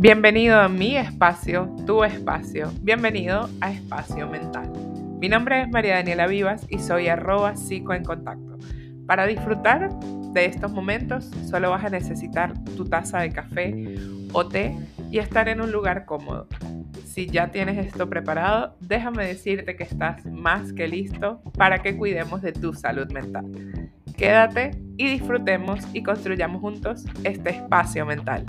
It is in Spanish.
Bienvenido a mi espacio, tu espacio. Bienvenido a Espacio Mental. Mi nombre es María Daniela Vivas y soy arroba psico en contacto. Para disfrutar de estos momentos solo vas a necesitar tu taza de café o té y estar en un lugar cómodo. Si ya tienes esto preparado, déjame decirte que estás más que listo para que cuidemos de tu salud mental. Quédate y disfrutemos y construyamos juntos este espacio mental.